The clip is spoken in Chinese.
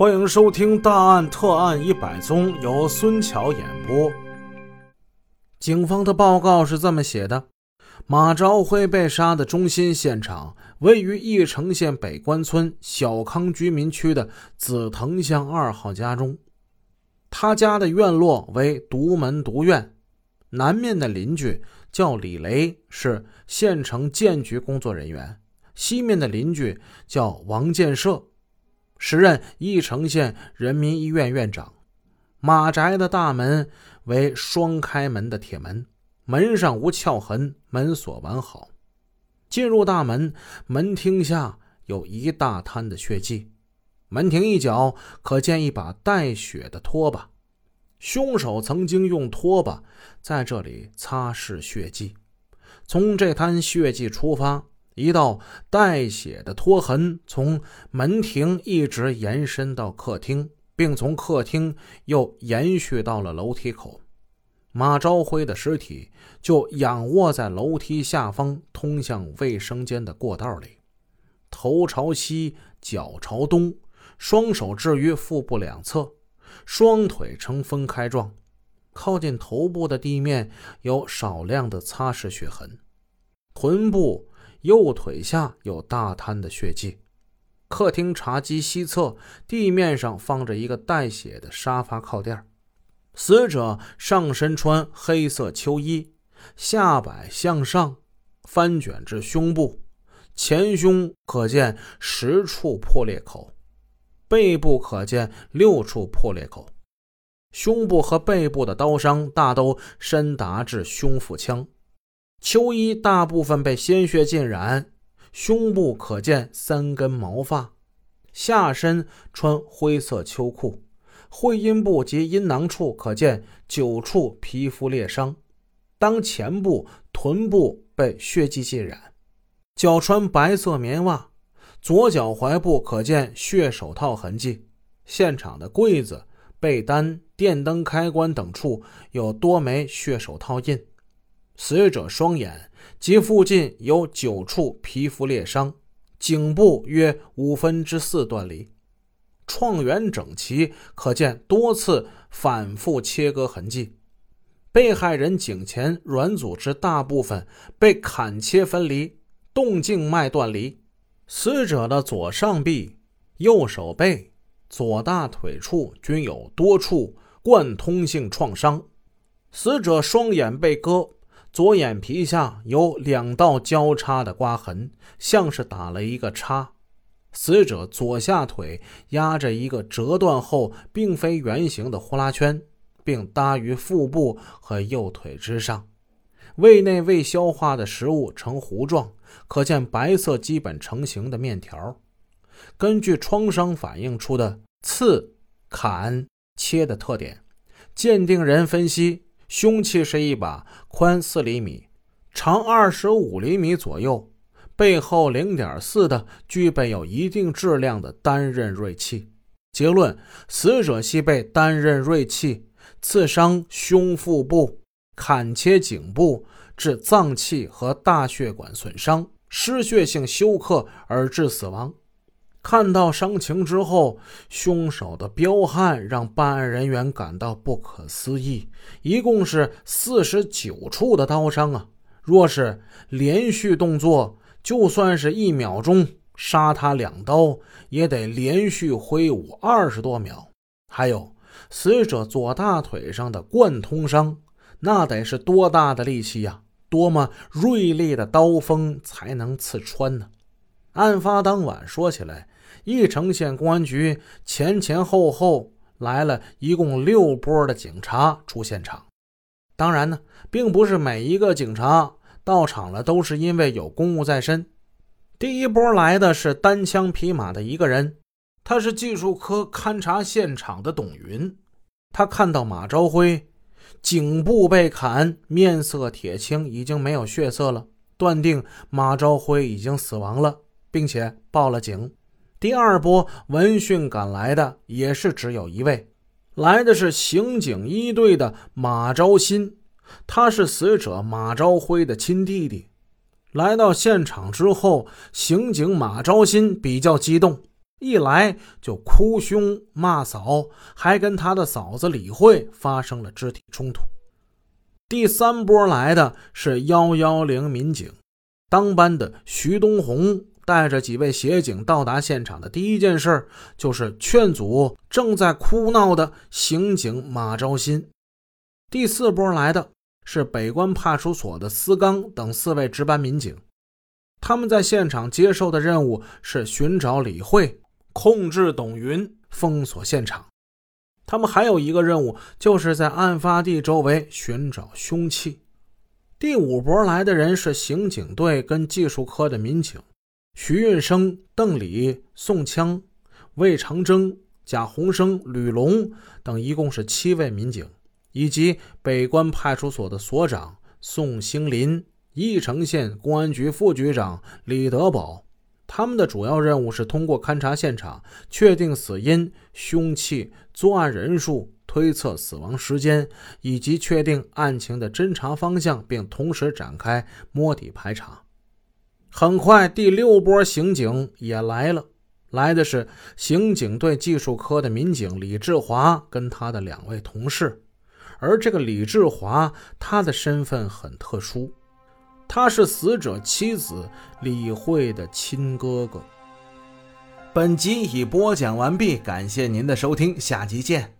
欢迎收听《大案特案一百宗》，由孙桥演播。警方的报告是这么写的：马朝辉被杀的中心现场位于义城县北关村小康居民区的紫藤巷二号家中。他家的院落为独门独院，南面的邻居叫李雷，是县城建局工作人员；西面的邻居叫王建设。时任义城县人民医院院长，马宅的大门为双开门的铁门，门上无撬痕，门锁完好。进入大门，门厅下有一大滩的血迹，门厅一角可见一把带血的拖把，凶手曾经用拖把在这里擦拭血迹。从这滩血迹出发。一道带血的拖痕从门庭一直延伸到客厅，并从客厅又延续到了楼梯口。马朝辉的尸体就仰卧在楼梯下方通向卫生间的过道里，头朝西，脚朝东，双手置于腹部两侧，双腿呈分开状。靠近头部的地面有少量的擦拭血痕，臀部。右腿下有大滩的血迹，客厅茶几西侧地面上放着一个带血的沙发靠垫。死者上身穿黑色秋衣，下摆向上，翻卷至胸部，前胸可见十处破裂口，背部可见六处破裂口，胸部和背部的刀伤大都深达至胸腹腔。秋衣大部分被鲜血浸染，胸部可见三根毛发，下身穿灰色秋裤，会阴部及阴囊处可见九处皮肤裂伤，当前部、臀部被血迹浸染，脚穿白色棉袜，左脚踝部可见血手套痕迹，现场的柜子、被单、电灯开关等处有多枚血手套印。死者双眼及附近有九处皮肤裂伤，颈部约五分之四断离，创缘整齐，可见多次反复切割痕迹。被害人颈前软组织大部分被砍切分离，动静脉断离。死者的左上臂、右手背、左大腿处均有多处贯通性创伤。死者双眼被割。左眼皮下有两道交叉的刮痕，像是打了一个叉。死者左下腿压着一个折断后并非圆形的呼啦圈，并搭于腹部和右腿之上。胃内未消化的食物呈糊状，可见白色基本成型的面条。根据创伤反映出的刺、砍、切的特点，鉴定人分析。凶器是一把宽四厘米、长二十五厘米左右、背厚零点四的、具备有一定质量的单刃锐器。结论：死者系被单刃锐器刺伤胸腹部，砍切颈部，致脏器和大血管损伤，失血性休克而致死亡。看到伤情之后，凶手的彪悍让办案人员感到不可思议。一共是四十九处的刀伤啊！若是连续动作，就算是一秒钟杀他两刀，也得连续挥舞二十多秒。还有死者左大腿上的贯通伤，那得是多大的力气呀！多么锐利的刀锋才能刺穿呢？案发当晚，说起来，义城县公安局前前后后来了一共六波的警察出现场。当然呢，并不是每一个警察到场了都是因为有公务在身。第一波来的是单枪匹马的一个人，他是技术科勘察现场的董云。他看到马朝辉颈部被砍，面色铁青，已经没有血色了，断定马朝辉已经死亡了。并且报了警。第二波闻讯赶来的也是只有一位，来的是刑警一队的马昭新，他是死者马朝辉的亲弟弟。来到现场之后，刑警马昭新比较激动，一来就哭凶骂嫂，还跟他的嫂子李慧发生了肢体冲突。第三波来的是幺幺零民警，当班的徐东红带着几位协警到达现场的第一件事就是劝阻正在哭闹的刑警马昭新。第四波来的是北关派出所的司刚等四位值班民警，他们在现场接受的任务是寻找李慧。控制董云，封锁现场。他们还有一个任务，就是在案发地周围寻找凶器。第五波来的人是刑警队跟技术科的民警，徐运生、邓礼、宋枪、魏长征、贾洪生、吕龙等，一共是七位民警，以及北关派出所的所长宋兴林、义城县公安局副局长李德宝。他们的主要任务是通过勘察现场，确定死因、凶器、作案人数、推测死亡时间，以及确定案情的侦查方向，并同时展开摸底排查。很快，第六波刑警也来了，来的是刑警队技术科的民警李志华跟他的两位同事。而这个李志华，他的身份很特殊。他是死者妻子李慧的亲哥哥。本集已播讲完毕，感谢您的收听，下集见。